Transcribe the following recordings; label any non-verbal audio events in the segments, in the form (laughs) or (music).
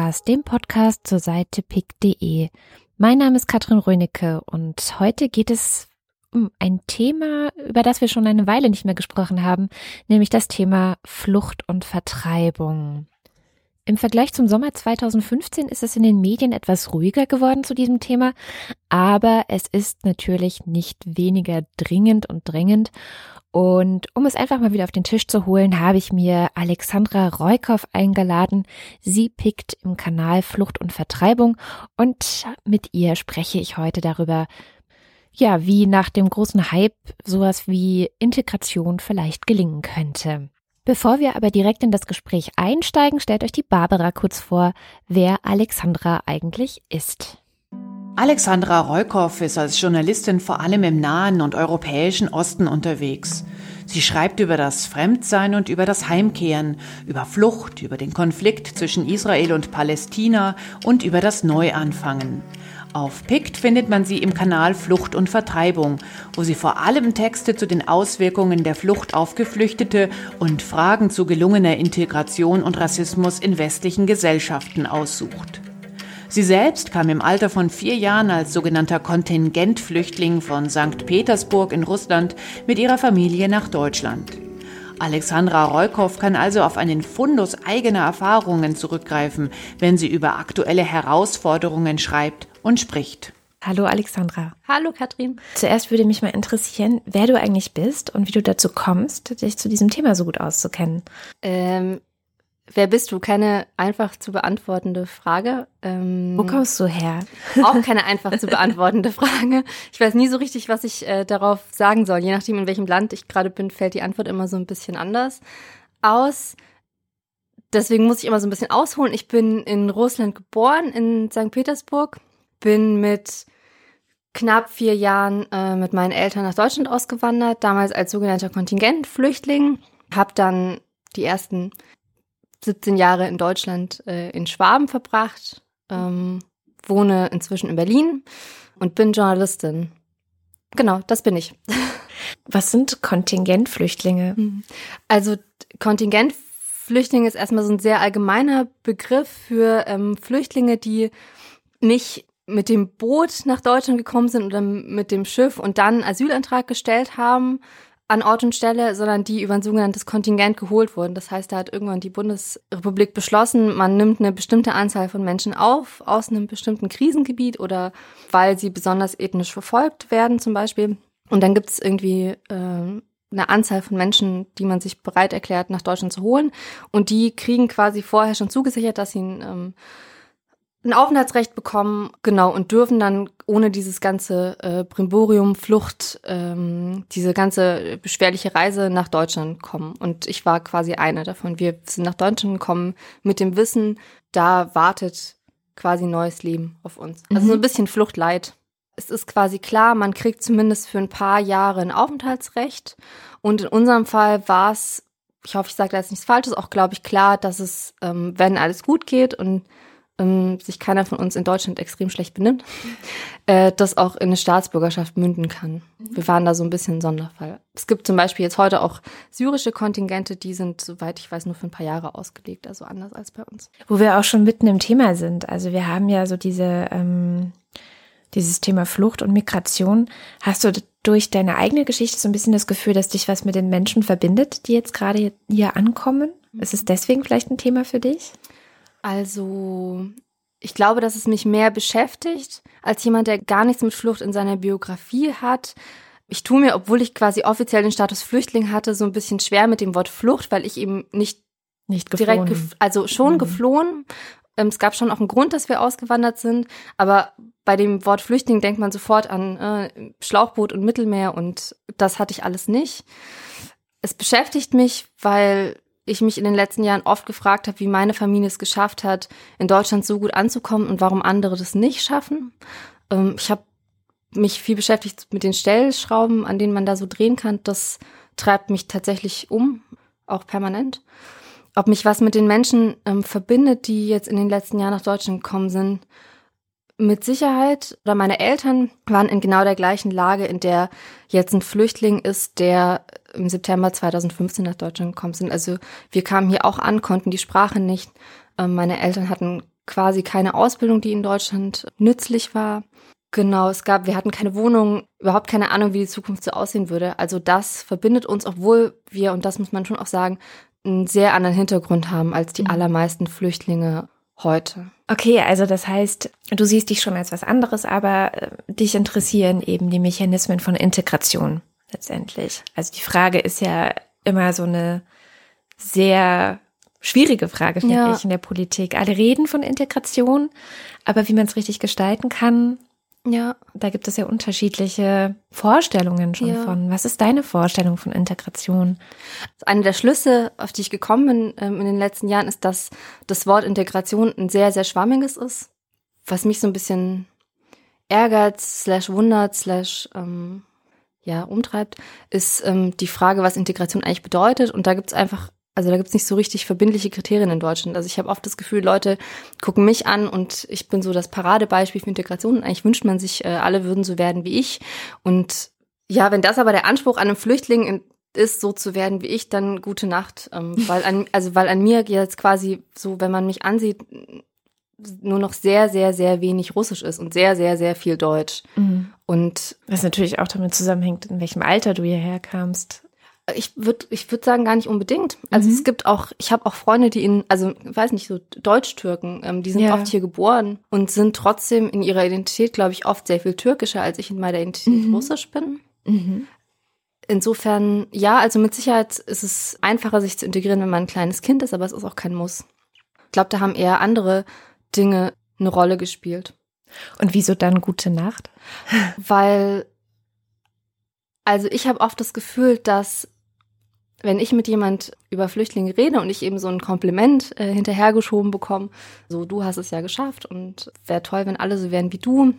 Podcast, dem Podcast zur Seite pick.de. Mein Name ist Katrin Rönecke und heute geht es um ein Thema, über das wir schon eine Weile nicht mehr gesprochen haben, nämlich das Thema Flucht und Vertreibung. Im Vergleich zum Sommer 2015 ist es in den Medien etwas ruhiger geworden zu diesem Thema, aber es ist natürlich nicht weniger dringend und drängend. Und um es einfach mal wieder auf den Tisch zu holen, habe ich mir Alexandra Reukow eingeladen. Sie pickt im Kanal Flucht und Vertreibung und mit ihr spreche ich heute darüber, ja, wie nach dem großen Hype sowas wie Integration vielleicht gelingen könnte. Bevor wir aber direkt in das Gespräch einsteigen, stellt euch die Barbara kurz vor, wer Alexandra eigentlich ist. Alexandra Reukow ist als Journalistin vor allem im Nahen und Europäischen Osten unterwegs. Sie schreibt über das Fremdsein und über das Heimkehren, über Flucht, über den Konflikt zwischen Israel und Palästina und über das Neuanfangen. Auf PICT findet man sie im Kanal Flucht und Vertreibung, wo sie vor allem Texte zu den Auswirkungen der Flucht auf Geflüchtete und Fragen zu gelungener Integration und Rassismus in westlichen Gesellschaften aussucht. Sie selbst kam im Alter von vier Jahren als sogenannter Kontingentflüchtling von St. Petersburg in Russland mit ihrer Familie nach Deutschland. Alexandra Reukow kann also auf einen Fundus eigener Erfahrungen zurückgreifen, wenn sie über aktuelle Herausforderungen schreibt und spricht. Hallo Alexandra. Hallo Katrin. Zuerst würde mich mal interessieren, wer du eigentlich bist und wie du dazu kommst, dich zu diesem Thema so gut auszukennen. Ähm, wer bist du? Keine einfach zu beantwortende Frage. Ähm, Wo kommst du her? Auch keine einfach zu beantwortende Frage. Ich weiß nie so richtig, was ich äh, darauf sagen soll. Je nachdem, in welchem Land ich gerade bin, fällt die Antwort immer so ein bisschen anders aus. Deswegen muss ich immer so ein bisschen ausholen. Ich bin in Russland geboren, in St. Petersburg bin mit knapp vier Jahren äh, mit meinen Eltern nach Deutschland ausgewandert, damals als sogenannter Kontingentflüchtling. Habe dann die ersten 17 Jahre in Deutschland äh, in Schwaben verbracht, ähm, wohne inzwischen in Berlin und bin Journalistin. Genau, das bin ich. (laughs) Was sind Kontingentflüchtlinge? Hm. Also Kontingentflüchtlinge ist erstmal so ein sehr allgemeiner Begriff für ähm, Flüchtlinge, die nicht mit dem Boot nach Deutschland gekommen sind oder mit dem Schiff und dann Asylantrag gestellt haben an Ort und Stelle, sondern die über ein sogenanntes Kontingent geholt wurden. Das heißt, da hat irgendwann die Bundesrepublik beschlossen, man nimmt eine bestimmte Anzahl von Menschen auf aus einem bestimmten Krisengebiet oder weil sie besonders ethnisch verfolgt werden zum Beispiel. Und dann gibt es irgendwie äh, eine Anzahl von Menschen, die man sich bereit erklärt, nach Deutschland zu holen. Und die kriegen quasi vorher schon zugesichert, dass sie ähm, ein Aufenthaltsrecht bekommen, genau, und dürfen dann ohne dieses ganze äh, Brimborium, Flucht, ähm, diese ganze beschwerliche Reise nach Deutschland kommen. Und ich war quasi eine davon. Wir sind nach Deutschland gekommen mit dem Wissen, da wartet quasi neues Leben auf uns. Also mhm. so ein bisschen Fluchtleid. Es ist quasi klar, man kriegt zumindest für ein paar Jahre ein Aufenthaltsrecht. Und in unserem Fall war es, ich hoffe, ich sage da jetzt nichts Falsches, auch glaube ich klar, dass es, ähm, wenn alles gut geht und ähm, sich keiner von uns in Deutschland extrem schlecht benimmt, (laughs) äh, das auch in eine Staatsbürgerschaft münden kann. Wir waren da so ein bisschen ein Sonderfall. Es gibt zum Beispiel jetzt heute auch syrische Kontingente, die sind, soweit ich weiß, nur für ein paar Jahre ausgelegt, also anders als bei uns. Wo wir auch schon mitten im Thema sind. Also wir haben ja so diese, ähm, dieses Thema Flucht und Migration. Hast du durch deine eigene Geschichte so ein bisschen das Gefühl, dass dich was mit den Menschen verbindet, die jetzt gerade hier ankommen? Ist es deswegen vielleicht ein Thema für dich? Also, ich glaube, dass es mich mehr beschäftigt als jemand, der gar nichts mit Flucht in seiner Biografie hat. Ich tue mir, obwohl ich quasi offiziell den Status Flüchtling hatte, so ein bisschen schwer mit dem Wort Flucht, weil ich eben nicht, nicht direkt, gef also schon mhm. geflohen. Ähm, es gab schon auch einen Grund, dass wir ausgewandert sind, aber bei dem Wort Flüchtling denkt man sofort an äh, Schlauchboot und Mittelmeer und das hatte ich alles nicht. Es beschäftigt mich, weil ich mich in den letzten Jahren oft gefragt habe, wie meine Familie es geschafft hat, in Deutschland so gut anzukommen und warum andere das nicht schaffen. Ähm, ich habe mich viel beschäftigt mit den Stellschrauben, an denen man da so drehen kann. Das treibt mich tatsächlich um, auch permanent. Ob mich was mit den Menschen ähm, verbindet, die jetzt in den letzten Jahren nach Deutschland gekommen sind, mit Sicherheit, oder meine Eltern waren in genau der gleichen Lage, in der jetzt ein Flüchtling ist, der im September 2015 nach Deutschland gekommen sind. Also wir kamen hier auch an, konnten die Sprache nicht. Ähm, meine Eltern hatten quasi keine Ausbildung, die in Deutschland nützlich war. Genau, es gab, wir hatten keine Wohnung, überhaupt keine Ahnung, wie die Zukunft so aussehen würde. Also das verbindet uns, obwohl wir, und das muss man schon auch sagen, einen sehr anderen Hintergrund haben als die mhm. allermeisten Flüchtlinge heute. Okay, also das heißt, du siehst dich schon als was anderes, aber äh, dich interessieren eben die Mechanismen von Integration letztendlich. Also die Frage ist ja immer so eine sehr schwierige Frage, finde ja. ich, in der Politik. Alle reden von Integration, aber wie man es richtig gestalten kann, ja. Da gibt es ja unterschiedliche Vorstellungen schon ja. von. Was ist deine Vorstellung von Integration? Eine der Schlüsse, auf die ich gekommen bin ähm, in den letzten Jahren, ist, dass das Wort Integration ein sehr, sehr schwammiges ist. Was mich so ein bisschen ärgert, slash wundert, slash ähm, ja, umtreibt, ist ähm, die Frage, was Integration eigentlich bedeutet. Und da gibt es einfach also da gibt's nicht so richtig verbindliche Kriterien in Deutschland. Also ich habe oft das Gefühl, Leute gucken mich an und ich bin so das Paradebeispiel für Integration. Und eigentlich wünscht man sich, äh, alle würden so werden wie ich. Und ja, wenn das aber der Anspruch an einem Flüchtling ist, so zu werden wie ich, dann gute Nacht. Ähm, weil an, also weil an mir jetzt quasi so, wenn man mich ansieht, nur noch sehr, sehr, sehr wenig Russisch ist und sehr, sehr, sehr viel Deutsch. Mhm. Und was natürlich auch damit zusammenhängt, in welchem Alter du hierher kamst ich würde ich würde sagen gar nicht unbedingt. Also mhm. es gibt auch, ich habe auch Freunde, die in, also weiß nicht so Deutsch-Türken, ähm, die sind ja. oft hier geboren und sind trotzdem in ihrer Identität, glaube ich, oft sehr viel türkischer, als ich in meiner Identität mhm. russisch bin. Mhm. Insofern, ja, also mit Sicherheit ist es einfacher, sich zu integrieren, wenn man ein kleines Kind ist, aber es ist auch kein Muss. Ich glaube, da haben eher andere Dinge eine Rolle gespielt. Und wieso dann gute Nacht? Weil also ich habe oft das Gefühl, dass wenn ich mit jemand über Flüchtlinge rede und ich eben so ein Kompliment äh, hinterhergeschoben bekomme, so du hast es ja geschafft und wäre toll, wenn alle so wären wie du,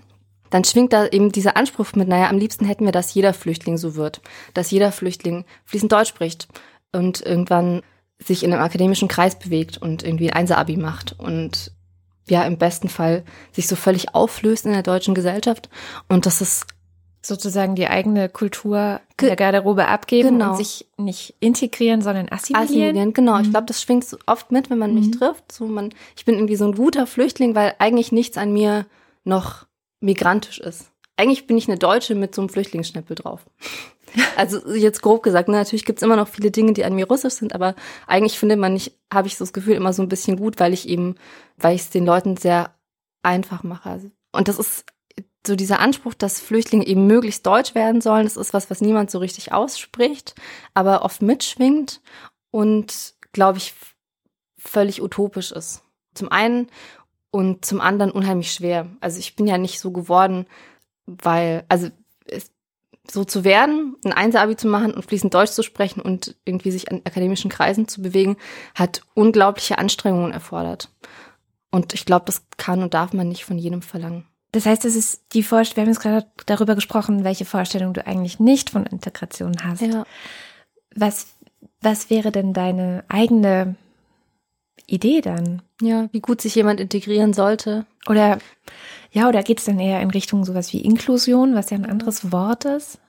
dann schwingt da eben dieser Anspruch mit, naja, am liebsten hätten wir, dass jeder Flüchtling so wird, dass jeder Flüchtling fließend Deutsch spricht und irgendwann sich in einem akademischen Kreis bewegt und irgendwie ein Einser-Abi macht und ja, im besten Fall sich so völlig auflöst in der deutschen Gesellschaft. Und das ist sozusagen die eigene Kultur Ge der Garderobe abgeben genau. und sich nicht integrieren, sondern assimilieren. Assimilieren, genau. Mhm. Ich glaube, das schwingt so oft mit, wenn man mich mhm. trifft. So man, ich bin irgendwie so ein guter Flüchtling, weil eigentlich nichts an mir noch migrantisch ist. Eigentlich bin ich eine Deutsche mit so einem Flüchtlingsschnäppel drauf. Also jetzt grob gesagt, ne, natürlich gibt's immer noch viele Dinge, die an mir russisch sind, aber eigentlich finde man nicht, habe ich so das Gefühl immer so ein bisschen gut, weil ich eben, weil ich es den Leuten sehr einfach mache. Also, und das ist so dieser Anspruch, dass Flüchtlinge eben möglichst deutsch werden sollen, das ist was, was niemand so richtig ausspricht, aber oft mitschwingt und, glaube ich, völlig utopisch ist. Zum einen und zum anderen unheimlich schwer. Also ich bin ja nicht so geworden, weil, also es, so zu werden, ein Einser-Abi zu machen und fließend Deutsch zu sprechen und irgendwie sich an akademischen Kreisen zu bewegen, hat unglaubliche Anstrengungen erfordert. Und ich glaube, das kann und darf man nicht von jedem verlangen. Das heißt, es ist die Vorstellung, wir haben jetzt gerade darüber gesprochen, welche Vorstellung du eigentlich nicht von Integration hast. Ja. Was, was wäre denn deine eigene Idee dann? Ja, wie gut sich jemand integrieren sollte. Oder, ja, oder geht es dann eher in Richtung sowas wie Inklusion, was ja ein anderes Wort ist?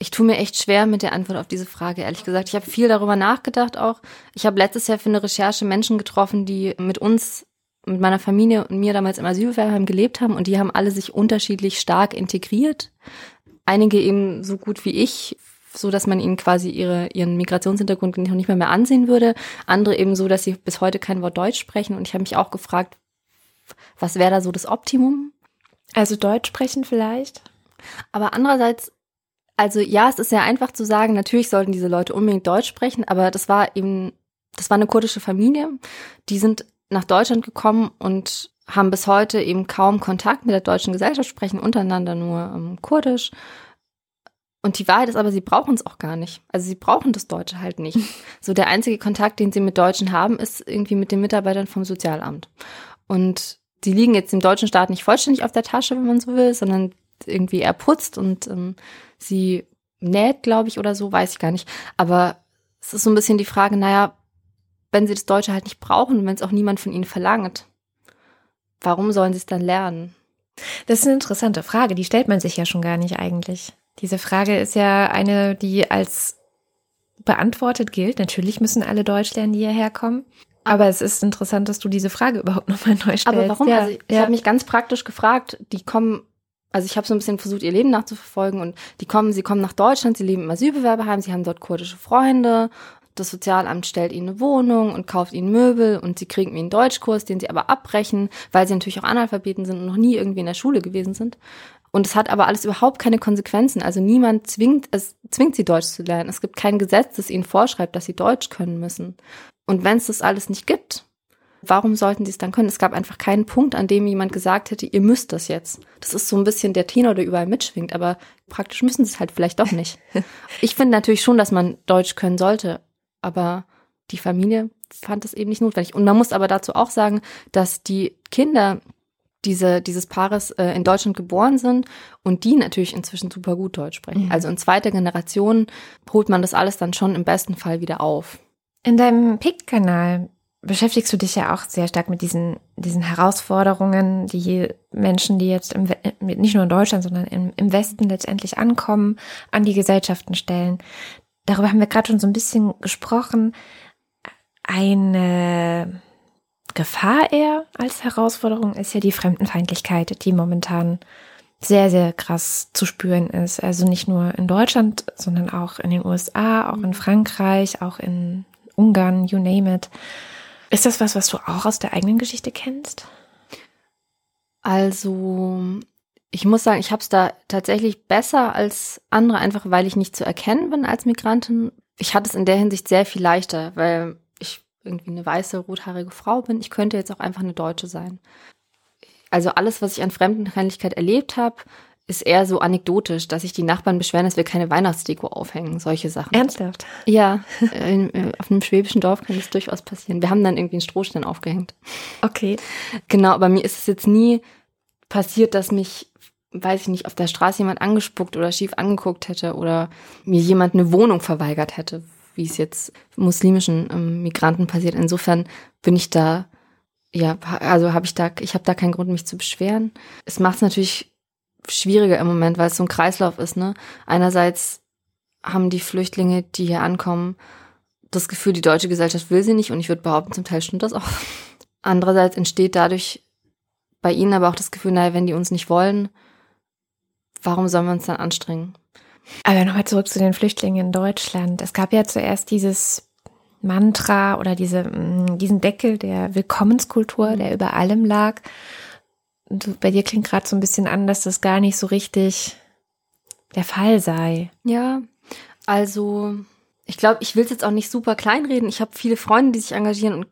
Ich tue mir echt schwer mit der Antwort auf diese Frage, ehrlich gesagt. Ich habe viel darüber nachgedacht auch. Ich habe letztes Jahr für eine Recherche Menschen getroffen, die mit uns mit meiner Familie und mir damals im Asylbewerberheim gelebt haben und die haben alle sich unterschiedlich stark integriert. Einige eben so gut wie ich, so dass man ihnen quasi ihre, ihren Migrationshintergrund noch nicht mehr, mehr ansehen würde. Andere eben so, dass sie bis heute kein Wort Deutsch sprechen. Und ich habe mich auch gefragt, was wäre da so das Optimum? Also Deutsch sprechen vielleicht? Aber andererseits, also ja, es ist sehr einfach zu sagen, natürlich sollten diese Leute unbedingt Deutsch sprechen, aber das war eben, das war eine kurdische Familie. Die sind nach Deutschland gekommen und haben bis heute eben kaum Kontakt mit der deutschen Gesellschaft, sprechen untereinander nur ähm, Kurdisch. Und die Wahrheit ist aber, sie brauchen es auch gar nicht. Also sie brauchen das Deutsche halt nicht. (laughs) So der einzige Kontakt, den sie mit Deutschen haben, ist irgendwie mit den Mitarbeitern vom Sozialamt. Und sie liegen jetzt dem deutschen Staat nicht vollständig auf der Tasche, wenn man so will, sondern irgendwie er putzt und ähm, sie näht, glaube ich, oder so, weiß ich gar nicht. Aber es ist so ein bisschen die Frage, naja, wenn sie das Deutsche halt nicht brauchen und wenn es auch niemand von ihnen verlangt, warum sollen sie es dann lernen? Das ist eine interessante Frage, die stellt man sich ja schon gar nicht eigentlich. Diese Frage ist ja eine, die als beantwortet gilt. Natürlich müssen alle Deutsch lernen, die hierher kommen. Aber es ist interessant, dass du diese Frage (laughs) überhaupt nochmal neu stellst. Aber warum? Ja, also ich, ja. habe mich ganz praktisch gefragt, die kommen, also ich habe so ein bisschen versucht, ihr Leben nachzuverfolgen und die kommen, sie kommen nach Deutschland, sie leben im Asylbewerberheim, sie haben dort kurdische Freunde, das Sozialamt stellt ihnen eine Wohnung und kauft ihnen Möbel und sie kriegen einen Deutschkurs, den sie aber abbrechen, weil sie natürlich auch Analphabeten sind und noch nie irgendwie in der Schule gewesen sind. Und es hat aber alles überhaupt keine Konsequenzen. Also niemand zwingt, es zwingt sie Deutsch zu lernen. Es gibt kein Gesetz, das ihnen vorschreibt, dass sie Deutsch können müssen. Und wenn es das alles nicht gibt, warum sollten sie es dann können? Es gab einfach keinen Punkt, an dem jemand gesagt hätte, ihr müsst das jetzt. Das ist so ein bisschen der Tenor, der überall mitschwingt, aber praktisch müssen sie es halt vielleicht doch nicht. (laughs) Ich finde natürlich schon, dass man Deutsch können sollte, aber die Familie fand es eben nicht notwendig. Und man muss aber dazu auch sagen, dass die Kinder diese, dieses Paares äh, in Deutschland geboren sind und die natürlich inzwischen super gut Deutsch sprechen. Mhm. Also in zweiter Generation holt man das alles dann schon im besten Fall wieder auf. In deinem PIK-Kanal beschäftigst du dich ja auch sehr stark mit diesen, diesen Herausforderungen, die Menschen, die jetzt im, nicht nur in Deutschland, sondern im, im Westen letztendlich ankommen, an die Gesellschaften stellen. Darüber haben wir gerade schon so ein bisschen gesprochen. Eine Gefahr eher als Herausforderung ist ja die Fremdenfeindlichkeit, die momentan sehr, sehr krass zu spüren ist. Also nicht nur in Deutschland, sondern auch in den USA, auch in Frankreich, auch in Ungarn, you name it. Ist das was, was du auch aus der eigenen Geschichte kennst? Also, ich muss sagen, ich habe es da tatsächlich besser als andere, einfach weil ich nicht zu erkennen bin als Migrantin. Ich hatte es in der Hinsicht sehr viel leichter, weil irgendwie eine weiße, rothaarige Frau bin. Ich könnte jetzt auch einfach eine Deutsche sein. Also alles, was ich an Fremdenfeindlichkeit erlebt habe, ist eher so anekdotisch, dass sich die Nachbarn beschweren, dass wir keine Weihnachtsdeko aufhängen, solche Sachen. Ernsthaft? Ja, in, äh, auf einem schwäbischen Dorf kann das durchaus passieren. Wir haben dann irgendwie einen Strohstein aufgehängt. Okay. Genau, aber mir ist es jetzt nie passiert, dass mich, weiß ich nicht, auf der Straße jemand angespuckt oder schief angeguckt hätte oder mir jemand eine Wohnung verweigert hätte, wie es jetzt muslimischen ähm, Migranten passiert. Insofern bin ich da, ja, also habe ich da, ich habe da keinen Grund, mich zu beschweren. Es macht es natürlich schwieriger im Moment, weil es so ein Kreislauf ist. Ne? Einerseits haben die Flüchtlinge, die hier ankommen, das Gefühl, die deutsche Gesellschaft will sie nicht und ich würde behaupten, zum Teil stimmt das auch. Andererseits entsteht dadurch bei ihnen aber auch das Gefühl, naja, wenn die uns nicht wollen, warum sollen wir uns dann anstrengen? Aber nochmal zurück zu den Flüchtlingen in Deutschland. Es gab ja zuerst dieses Mantra oder diese, mm, diesen Deckel der Willkommenskultur, der über allem lag. Und bei dir klingt gerade so ein bisschen an, dass das gar nicht so richtig der Fall sei. Ja, also ich glaube, ich will es jetzt auch nicht super kleinreden. Ich habe viele Freunde, die sich engagieren und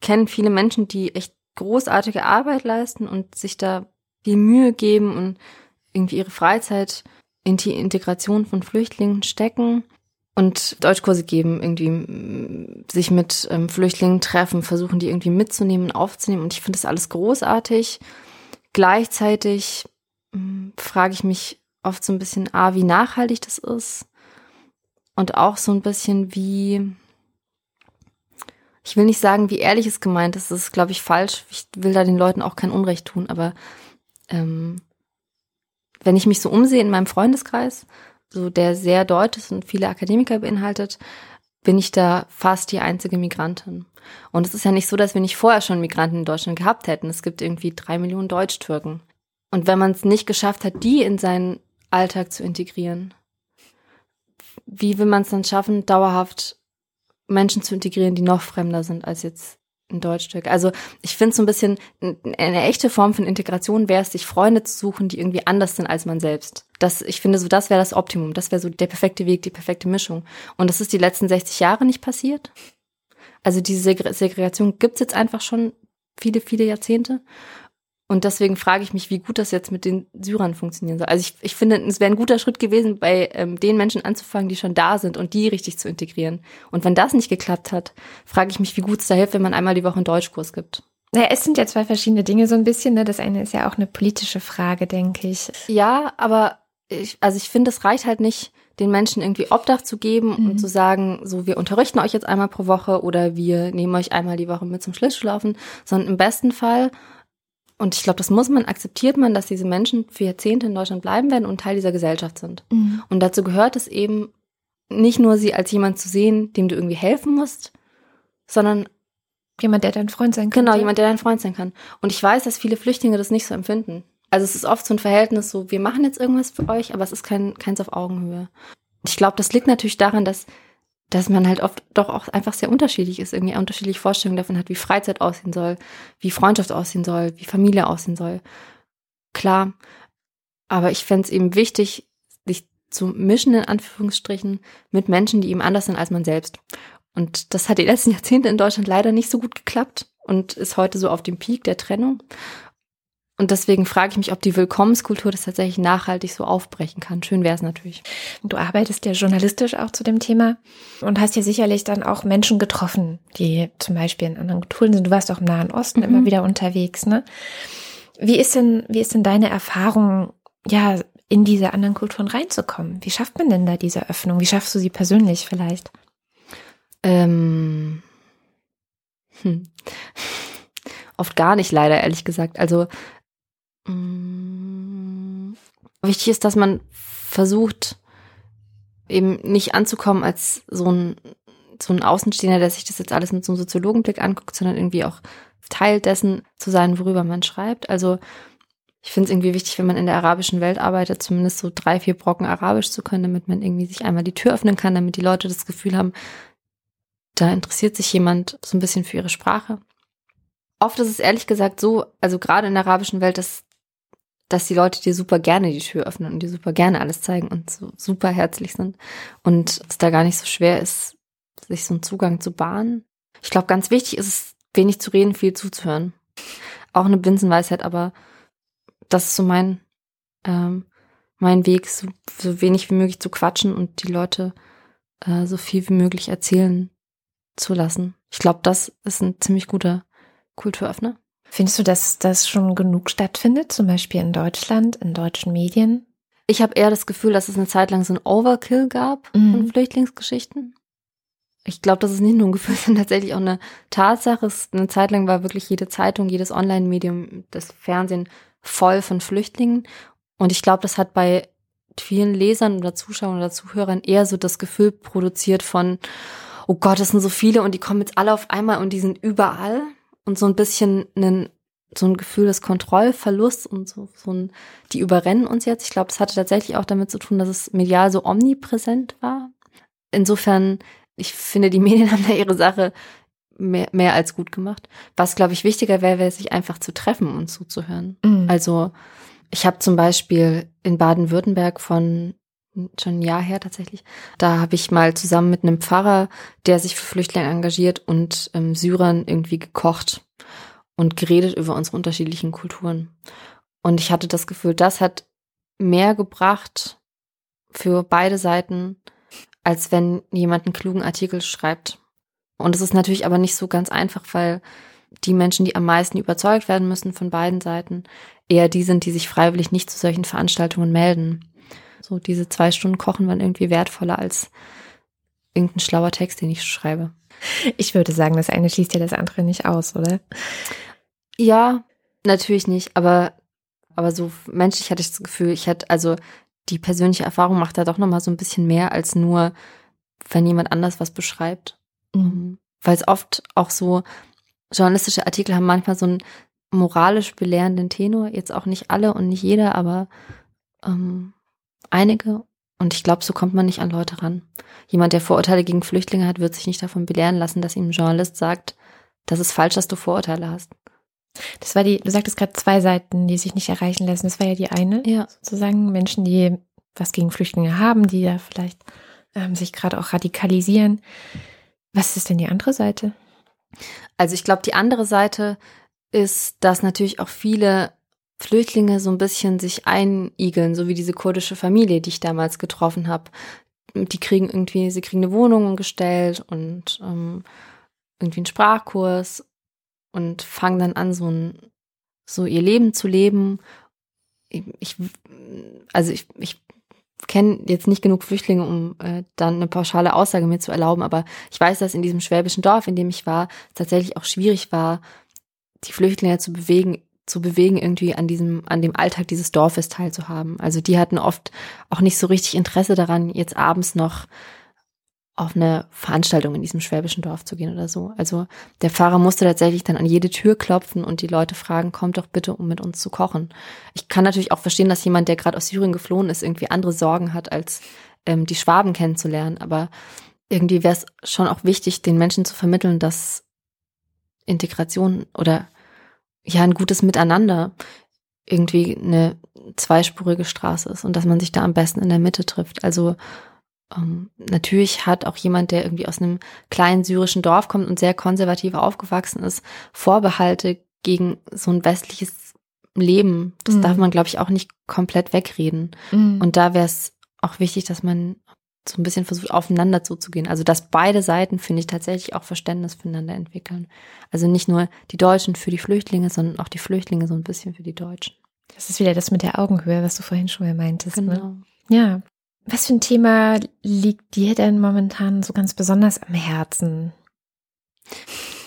kenne viele Menschen, die echt großartige Arbeit leisten und sich da viel Mühe geben und irgendwie ihre Freizeit in die Integration von Flüchtlingen stecken und Deutschkurse geben, irgendwie sich mit ähm, Flüchtlingen treffen, versuchen die irgendwie mitzunehmen, aufzunehmen. Und ich finde das alles großartig. Gleichzeitig äh, frage ich mich oft so ein bisschen, ah, wie nachhaltig das ist. Und auch so ein bisschen, wie, ich will nicht sagen, wie ehrlich es gemeint ist, das ist, glaube ich, falsch. Ich will da den Leuten auch kein Unrecht tun, aber ähm, wenn ich mich so umsehe in meinem Freundeskreis, so der sehr deutsch ist und viele Akademiker beinhaltet, bin ich da fast die einzige Migrantin. Und es ist ja nicht so, dass wir nicht vorher schon Migranten in Deutschland gehabt hätten. Es gibt irgendwie drei Millionen Deutsch-Türken. Und wenn man es nicht geschafft hat, die in seinen Alltag zu integrieren, wie will man es dann schaffen, dauerhaft Menschen zu integrieren, die noch fremder sind als jetzt ein Deutschstück. Also ich finde so ein bisschen eine echte Form von Integration wäre es, sich Freunde zu suchen, die irgendwie anders sind als man selbst. Das, ich finde so, das wäre das Optimum. Das wäre so der perfekte Weg, die perfekte Mischung. Und das ist die letzten 60 Jahre nicht passiert. Also diese Segregation gibt's jetzt einfach schon viele, viele Jahrzehnte. Und deswegen frage ich mich, wie gut das jetzt mit den Syrern funktionieren soll. Also ich, ich finde, es wäre ein guter Schritt gewesen, bei ähm, den Menschen anzufangen, die schon da sind und die richtig zu integrieren. Und wenn das nicht geklappt hat, frage ich mich, wie gut es da hilft, wenn man einmal die Woche einen Deutschkurs gibt. Naja, es sind ja zwei verschiedene Dinge so ein bisschen. Ne? Das eine ist ja auch eine politische Frage, denke ich. Ja, aber ich, also ich finde, es reicht halt nicht, den Menschen irgendwie Obdach zu geben mhm. und zu sagen, so wir unterrichten euch jetzt einmal pro Woche oder wir nehmen euch einmal die Woche mit zum Schlittschuhlaufen, sondern im besten Fall und ich glaube, das muss man, akzeptiert man, dass diese Menschen für Jahrzehnte in Deutschland bleiben werden und Teil dieser Gesellschaft sind. Mhm. Und dazu gehört es eben, nicht nur sie als jemand zu sehen, dem du irgendwie helfen musst, sondern Jemand, der dein Freund sein kann. Genau, jemand, der dein Freund sein kann. Und ich weiß, dass viele Flüchtlinge das nicht so empfinden. Also es ist oft so ein Verhältnis, so wir machen jetzt irgendwas für euch, aber es ist kein keins auf Augenhöhe. Ich glaube, das liegt natürlich daran, dass dass man halt oft doch auch einfach sehr unterschiedlich ist, irgendwie unterschiedliche Vorstellungen davon hat, wie Freizeit aussehen soll, wie Freundschaft aussehen soll, wie Familie aussehen soll. Klar, aber ich fände es eben wichtig, sich zu mischen, in Anführungsstrichen, mit Menschen, die eben anders sind als man selbst. Und das hat die letzten Jahrzehnte in Deutschland leider nicht so gut geklappt und ist heute so auf dem Peak der Trennung. Und deswegen frage ich mich, ob die Willkommenskultur das tatsächlich nachhaltig so aufbrechen kann. Schön wäre es natürlich. Du arbeitest ja journalistisch auch zu dem Thema und hast ja sicherlich dann auch Menschen getroffen, die zum Beispiel in anderen Kulturen sind. Du warst auch im Nahen Osten mhm. immer wieder unterwegs, ne? Wie ist denn, wie ist denn deine Erfahrung, ja, in diese anderen Kulturen reinzukommen? Wie schafft man denn da diese Öffnung? Wie schaffst du sie persönlich vielleicht? Ähm, hm. (laughs) Oft gar nicht, leider, ehrlich gesagt. Also. Wichtig ist, dass man versucht, eben nicht anzukommen als so ein, so ein Außenstehender, der sich das jetzt alles mit so einem Soziologenblick anguckt, sondern irgendwie auch Teil dessen zu sein, worüber man schreibt. Also ich finde es irgendwie wichtig, wenn man in der arabischen Welt arbeitet, zumindest so drei, vier Brocken Arabisch zu können, damit man irgendwie sich einmal die Tür öffnen kann, damit die Leute das Gefühl haben, da interessiert sich jemand so ein bisschen für ihre Sprache. Oft ist es ehrlich gesagt so, also gerade in der arabischen Welt, dass dass die Leute dir super gerne die Tür öffnen und dir super gerne alles zeigen und so super herzlich sind und es da gar nicht so schwer ist, sich so einen Zugang zu bahnen. Ich glaube, ganz wichtig ist es, wenig zu reden, viel zuzuhören. Auch eine Binsenweisheit, aber das ist so mein, ähm, mein Weg, so, so wenig wie möglich zu quatschen und die Leute äh, so viel wie möglich erzählen zu lassen. Ich glaube, das ist ein ziemlich guter Kulturöffner. Findest du, dass das schon genug stattfindet, zum Beispiel in Deutschland, in deutschen Medien? Ich habe eher das Gefühl, dass es eine Zeit lang so ein Overkill gab mhm. von Flüchtlingsgeschichten. Ich glaube, das ist nicht nur ein Gefühl, (laughs) sondern tatsächlich auch eine Tatsache. Eine Zeit lang war wirklich jede Zeitung, jedes Online-Medium, das Fernsehen voll von Flüchtlingen. Und ich glaube, das hat bei vielen Lesern oder Zuschauern oder Zuhörern eher so das Gefühl produziert von, oh Gott, das sind so viele und die kommen jetzt alle auf einmal und die sind überall und so ein bisschen einen, so ein Gefühl des Kontrollverlusts und so, so ein, die überrennen uns jetzt. Ich glaube, es hatte tatsächlich auch damit zu tun, dass es medial so omnipräsent war. Insofern, ich finde, die Medien (laughs) haben da ihre Sache mehr, mehr als gut gemacht. Was, glaube ich, wichtiger wäre, wäre sich einfach zu treffen und zuzuhören. Mhm. Also ich habe zum Beispiel in Baden-Württemberg von schon ein Jahr her tatsächlich. Da habe ich mal zusammen mit einem Pfarrer, der sich für Flüchtlinge engagiert und ähm, Syrern irgendwie gekocht und geredet über unsere unterschiedlichen Kulturen. Und ich hatte das Gefühl, das hat mehr gebracht für beide Seiten, als wenn jemand einen klugen Artikel schreibt. Und es ist natürlich aber nicht so ganz einfach, weil die Menschen, die am meisten überzeugt werden müssen von beiden Seiten, eher die sind, die sich freiwillig nicht zu solchen Veranstaltungen melden. So diese zwei Stunden Kochen waren irgendwie wertvoller als irgendein schlauer Text, den ich schreibe. Ich würde sagen, das eine schließt ja das andere nicht aus, oder? Ja, natürlich nicht, aber, aber so menschlich hatte ich das Gefühl, ich hatte, also die persönliche Erfahrung macht da doch nochmal so ein bisschen mehr als nur, wenn jemand anders was beschreibt. Mhm. Weil es oft auch so, journalistische Artikel haben manchmal so einen moralisch belehrenden Tenor, jetzt auch nicht alle und nicht jeder, aber ähm, einige. Und ich glaube, so kommt man nicht an Leute ran. Jemand, der Vorurteile gegen Flüchtlinge hat, wird sich nicht davon belehren lassen, dass ihm ein Journalist sagt, das ist falsch, dass du Vorurteile hast. Das war die, du sagtest gerade zwei Seiten, die sich nicht erreichen lassen. Das war ja die eine, ja. sozusagen Menschen, die was gegen Flüchtlinge haben, die ja vielleicht ähm, sich gerade auch radikalisieren. Was ist denn die andere Seite? Also ich glaube, die andere Seite ist, dass natürlich auch viele Flüchtlinge so ein bisschen sich einigeln, so wie diese kurdische Familie, die ich damals getroffen habe. Die kriegen irgendwie, sie kriegen eine Wohnung gestellt und ähm, irgendwie einen Sprachkurs und fangen dann an, so ein, so ihr Leben zu leben. Ich, also ich, ich kenne jetzt nicht genug Flüchtlinge, um äh, dann eine pauschale Aussage mir zu erlauben, aber ich weiß, dass in diesem schwäbischen Dorf, in dem ich war, tatsächlich auch schwierig war, die Flüchtlinge zu bewegen, zu bewegen, irgendwie an diesem, an dem Alltag dieses Dorfes teilzuhaben. Also die hatten oft auch nicht so richtig Interesse daran, jetzt abends noch auf eine Veranstaltung in diesem schwäbischen Dorf zu gehen oder so. Also der Pfarrer musste tatsächlich dann an jede Tür klopfen und die Leute fragen, kommt doch bitte, um mit uns zu kochen. Ich kann natürlich auch verstehen, dass jemand, der gerade aus Syrien geflohen ist, irgendwie andere Sorgen hat, als ähm, die Schwaben kennenzulernen. Aber irgendwie wäre es schon auch wichtig, den Menschen zu vermitteln, dass Integration oder ja ein gutes Miteinander irgendwie eine zweispurige Straße ist und dass man sich da am besten in der Mitte trifft. Also ähm, natürlich hat auch jemand, der irgendwie aus einem kleinen syrischen Dorf kommt und sehr konservativ aufgewachsen ist, Vorbehalte gegen so ein westliches Leben. Das mhm. darf man, glaube ich, auch nicht komplett wegreden. Mhm. Und da wäre es auch wichtig, dass man so ein bisschen versucht, aufeinander zuzugehen. Also, dass beide Seiten, finde ich, tatsächlich auch Verständnis füreinander entwickeln. Also nicht nur die Deutschen für die Flüchtlinge, sondern auch die Flüchtlinge so ein bisschen für die Deutschen. Das ist wieder das mit der Augenhöhe, was du vorhin schon mal meintest. Ne? Genau. Ne? Ja, was für ein Thema liegt dir denn momentan so ganz besonders am Herzen?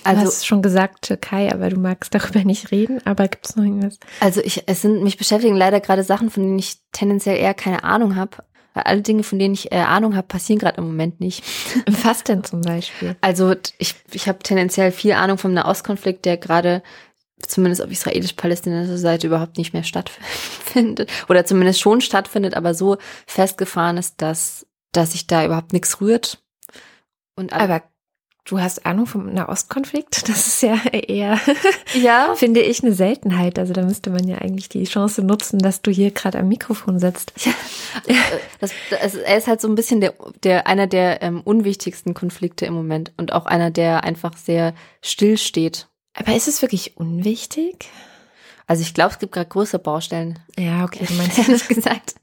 Also, du hast schon gesagt Türkei, aber du magst darüber nicht reden. Aber gibt es noch irgendwas? Also ich, es sind mich beschäftigen leider gerade Sachen, von denen ich tendenziell eher keine Ahnung habe. Weil alle Dinge, von denen ich äh, Ahnung habe, passieren gerade im Moment nicht. Was denn zum Beispiel? (laughs) Also ich, ich habe tendenziell viel Ahnung vom Nahostkonflikt, der gerade zumindest auf israelisch-palästinensischer Seite überhaupt nicht mehr stattfindet oder zumindest schon stattfindet, aber so festgefahren ist, dass, dass sich da überhaupt nichts rührt. Und aber du hast Ahnung vom Nahostkonflikt? (laughs) Das ist ja eher, (laughs) ja. (laughs) finde ich, eine Seltenheit. Also da müsste man ja eigentlich die Chance nutzen, dass du hier gerade am Mikrofon sitzt. Ja. Das, das, er ist halt so ein bisschen der, der einer der ähm, unwichtigsten Konflikte im Moment und auch einer, der einfach sehr still steht aber ist es wirklich unwichtig? Also ich glaube, es gibt gerade größere Baustellen. Ja, okay, du meinst ehrlich gesagt.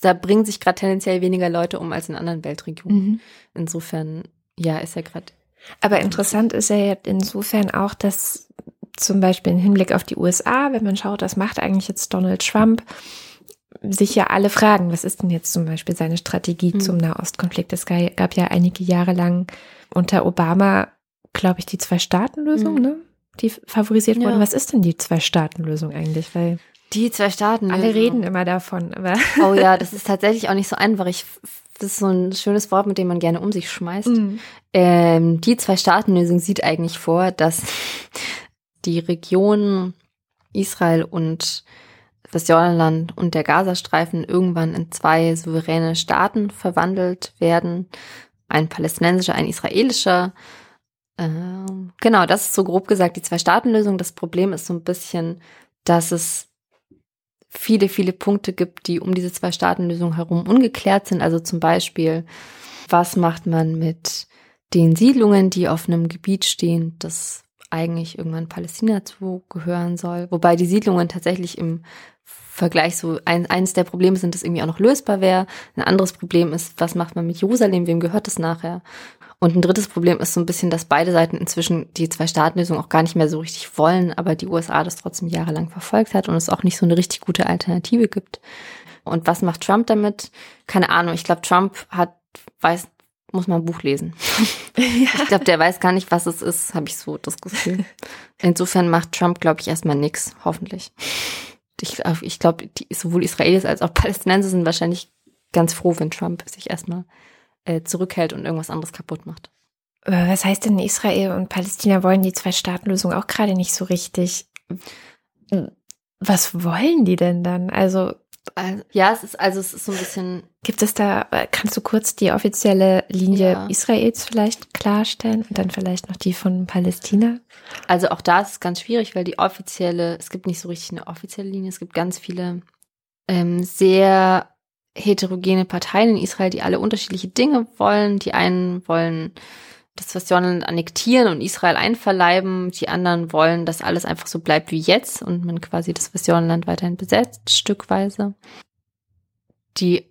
Da bringen sich gerade tendenziell weniger Leute um als in anderen Weltregionen. Mhm. Insofern, ja, ist ja gerade. Aber interessant ist ja insofern auch, dass zum Beispiel im Hinblick auf die USA, wenn man schaut, was macht eigentlich jetzt Donald Trump, sich ja alle fragen, was ist denn jetzt zum Beispiel seine Strategie mhm. zum Nahostkonflikt? Es gab ja einige Jahre lang unter Obama glaube ich, die Zwei-Staaten-Lösung, mhm. ne? Die favorisiert ja. wurde. Was ist denn die Zwei-Staaten-Lösung eigentlich? Weil die zwei Staaten. Alle reden immer davon. Oh ja, (laughs) das ist tatsächlich auch nicht so einfach. Ich, das ist so ein schönes Wort, mit dem man gerne um sich schmeißt. Mhm. Ähm, die Zwei-Staaten-Lösung sieht eigentlich vor, dass (laughs) die Region Israel und das Jordanland und der Gazastreifen irgendwann in zwei souveräne Staaten verwandelt werden. Ein palästinensischer, ein israelischer. Ähm, genau, das ist so grob gesagt die Zwei-Staaten-Lösung. Das Problem ist so ein bisschen, dass es viele, viele Punkte gibt, die um diese Zwei-Staaten-Lösung herum ungeklärt sind. Also zum Beispiel, was macht man mit den Siedlungen, die auf einem Gebiet stehen, das eigentlich irgendwann Palästina zugehören soll. Wobei die Siedlungen tatsächlich im Vergleich so ein, eines der Probleme sind, das irgendwie auch noch lösbar wäre. Ein anderes Problem ist, was macht man mit Jerusalem? Wem gehört das nachher? Und ein drittes Problem ist so ein bisschen, dass beide Seiten inzwischen die Zwei-Staaten-Lösung auch gar nicht mehr so richtig wollen, aber die USA das trotzdem jahrelang verfolgt hat und es auch nicht so eine richtig gute Alternative gibt. Und was macht Trump damit? Keine Ahnung. Ich glaube, Trump hat, weiß, muss man ein Buch lesen. (laughs) Ja. Ich glaube, der weiß gar nicht, was es ist, habe ich so das Gefühl. Insofern macht Trump, glaube ich, erstmal nix, hoffentlich. Ich, ich glaube, sowohl Israelis als auch Palästinenser sind wahrscheinlich ganz froh, wenn Trump sich erstmal äh, zurückhält und irgendwas anderes kaputt macht. Was heißt denn, Israel und Palästina wollen die Zwei-Staaten-Lösung auch gerade nicht so richtig? Was wollen die denn dann? Also, also, ja, es ist also es ist so ein bisschen. Gibt es da? Kannst du kurz die offizielle Linie ja. Israels vielleicht klarstellen und dann vielleicht noch die von Palästina? Also auch da ist es ganz schwierig, weil die offizielle, es gibt nicht so richtig eine offizielle Linie. Es gibt ganz viele ähm, sehr heterogene Parteien in Israel, die alle unterschiedliche Dinge wollen. Die einen wollen das Westjordanland annektieren und Israel einverleiben. Die anderen wollen, dass alles einfach so bleibt wie jetzt und man quasi das Westjordanland weiterhin besetzt, stückweise. Die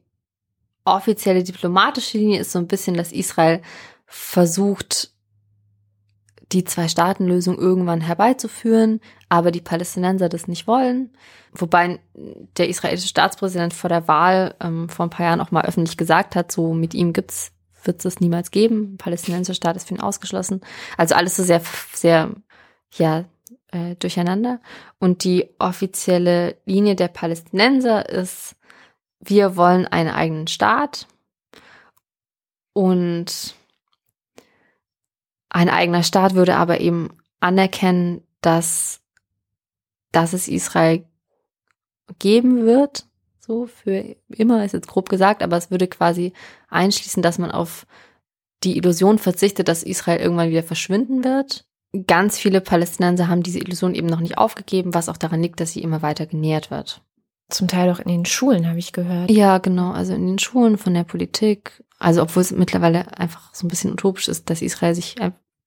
offizielle diplomatische Linie ist so ein bisschen, dass Israel versucht, die Zwei-Staaten-Lösung irgendwann herbeizuführen, aber die Palästinenser das nicht wollen. Wobei der israelische Staatspräsident vor der Wahl ähm, vor ein paar Jahren auch mal öffentlich gesagt hat, so mit ihm gibt's, wird es niemals geben. Ein palästinensischer Staat ist für ihn ausgeschlossen. Also alles so sehr, sehr, ja, äh, durcheinander. Und die offizielle Linie der Palästinenser ist, wir wollen einen eigenen Staat Und ein eigener Staat würde aber eben anerkennen, dass, dass es Israel geben wird, so für immer ist jetzt grob gesagt, aber es würde quasi einschließen, dass man auf die Illusion verzichtet, dass Israel irgendwann wieder verschwinden wird. Ganz viele Palästinenser haben diese Illusion eben noch nicht aufgegeben, was auch daran liegt, dass sie immer weiter genährt wird. Zum Teil auch in den Schulen, habe ich gehört. Ja, genau. Also in den Schulen, von der Politik. Also obwohl es mittlerweile einfach so ein bisschen utopisch ist, dass Israel sich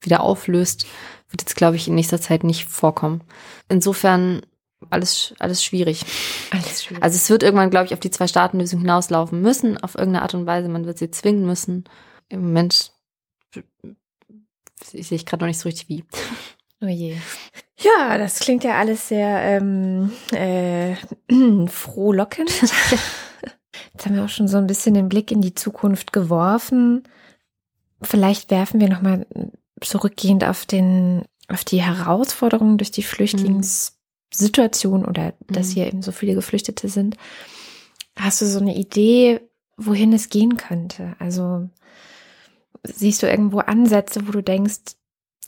wieder auflöst, wird jetzt, glaube ich, in nächster Zeit nicht vorkommen. Insofern alles, alles schwierig. Alles schwierig. Also es wird irgendwann, glaube ich, auf die Zwei-Staaten-Lösung hinauslaufen müssen, auf irgendeine Art und Weise. Man wird sie zwingen müssen. Im Moment sehe ich gerade noch nicht so richtig wie. Oh je. Ja, das klingt ja alles sehr ähm, äh, (clears throat) frohlockend. (laughs) Jetzt haben wir auch schon so ein bisschen den Blick in die Zukunft geworfen. Vielleicht werfen wir nochmal zurückgehend auf den, auf die Herausforderungen durch die Flüchtlingssituation oder dass mhm. hier eben so viele Geflüchtete sind. Hast du so eine Idee, wohin es gehen könnte? Also siehst du irgendwo Ansätze, wo du denkst,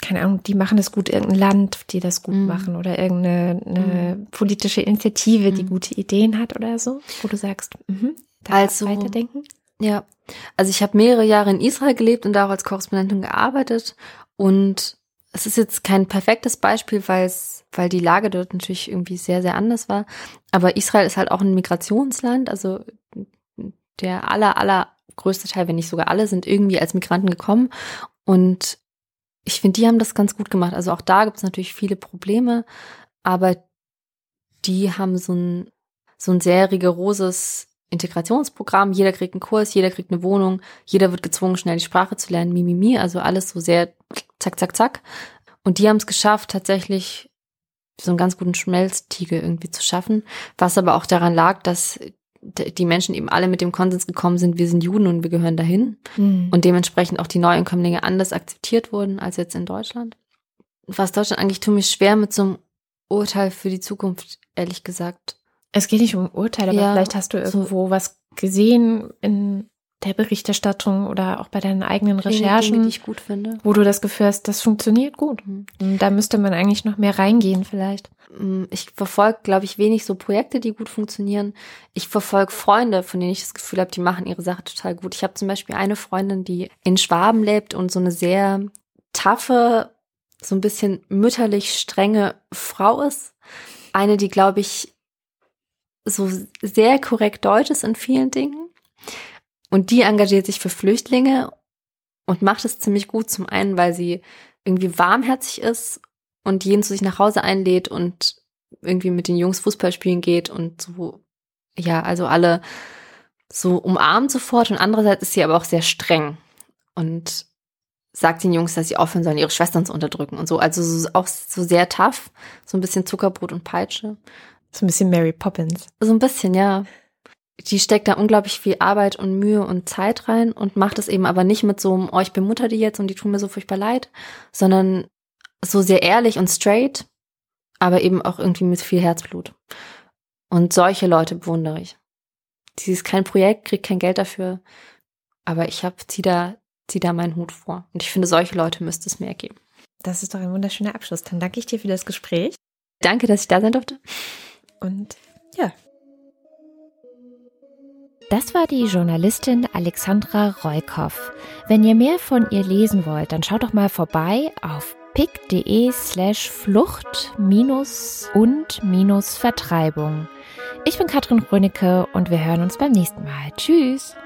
keine Ahnung, die machen das gut, irgendein Land, die das gut mhm. machen oder irgendeine mhm. politische Initiative, die mhm. gute Ideen hat oder so, wo du sagst, mhm, da also weiterdenken? Ja, also ich habe mehrere Jahre in Israel gelebt und da auch als Korrespondentin gearbeitet und es ist jetzt kein perfektes Beispiel, weil es, weil die Lage dort natürlich irgendwie sehr, sehr anders war. Aber Israel ist halt auch ein Migrationsland, also der aller, aller größte Teil, wenn nicht sogar alle, sind irgendwie als Migranten gekommen. Und ich finde, die haben das ganz gut gemacht. Also auch da gibt es natürlich viele Probleme, aber die haben so ein, so ein sehr rigoroses Integrationsprogramm. Jeder kriegt einen Kurs, jeder kriegt eine Wohnung, jeder wird gezwungen, schnell die Sprache zu lernen, mimimi, also alles so sehr zack, zack, zack. Und die haben es geschafft, tatsächlich so einen ganz guten Schmelztiegel irgendwie zu schaffen, was aber auch daran lag, dass die Menschen eben alle mit dem Konsens gekommen sind, wir sind Juden und wir gehören dahin. Mhm. Und dementsprechend auch die Neuankömmlinge anders akzeptiert wurden als jetzt in Deutschland. Was Deutschland eigentlich tut mir schwer mit so einem Urteil für die Zukunft, ehrlich gesagt. Es geht nicht um Urteile, aber ja, vielleicht hast du irgendwo so was gesehen in der Berichterstattung oder auch bei deinen eigenen Recherchen, die ich gut finde. wo du das Gefühl hast, das funktioniert gut. Mhm. Da müsste man eigentlich noch mehr reingehen vielleicht. Mm, ich verfolge, glaube ich, wenig so Projekte, die gut funktionieren. Ich verfolge Freunde, von denen ich das Gefühl habe, die machen ihre Sache total gut. Ich habe zum Beispiel eine Freundin, die in Schwaben lebt und so eine sehr taffe, so ein bisschen mütterlich strenge Frau ist. Eine, die, glaube ich, so sehr korrekt deutsch ist in vielen Dingen. Und die engagiert sich für Flüchtlinge und macht es ziemlich gut. Zum einen, weil sie irgendwie warmherzig ist und jeden zu sich nach Hause einlädt und irgendwie mit den Jungs Fußball spielen geht und so, ja, also alle so umarmt sofort und andererseits ist sie aber auch sehr streng und sagt den Jungs, dass sie aufhören sollen, ihre Schwestern zu unterdrücken und so. Also so, auch so sehr tough, so ein bisschen Zuckerbrot und Peitsche. So ein bisschen Mary Poppins. So ein bisschen, ja. Die steckt da unglaublich viel Arbeit und Mühe und Zeit rein und macht es eben aber nicht mit so einem, oh, ich bemutter die jetzt und die tun mir so furchtbar leid, sondern so sehr ehrlich und straight, aber eben auch irgendwie mit viel Herzblut. Und solche Leute bewundere ich. Sie ist kein Projekt, kriegt kein Geld dafür, aber ich habe zieh da zieh da meinen Hut vor. Und ich finde, solche Leute müsste es mehr geben. Das ist doch ein wunderschöner Abschluss. Dann danke ich dir für das Gespräch. Danke, dass ich da sein durfte. Und ja. Das war die Journalistin Alexandra Reukoff. Wenn ihr mehr von ihr lesen wollt, dann schaut doch mal vorbei auf pick.de slash Flucht minus und minus Vertreibung. Ich bin Katrin Rönecke und wir hören uns beim nächsten Mal. Tschüss!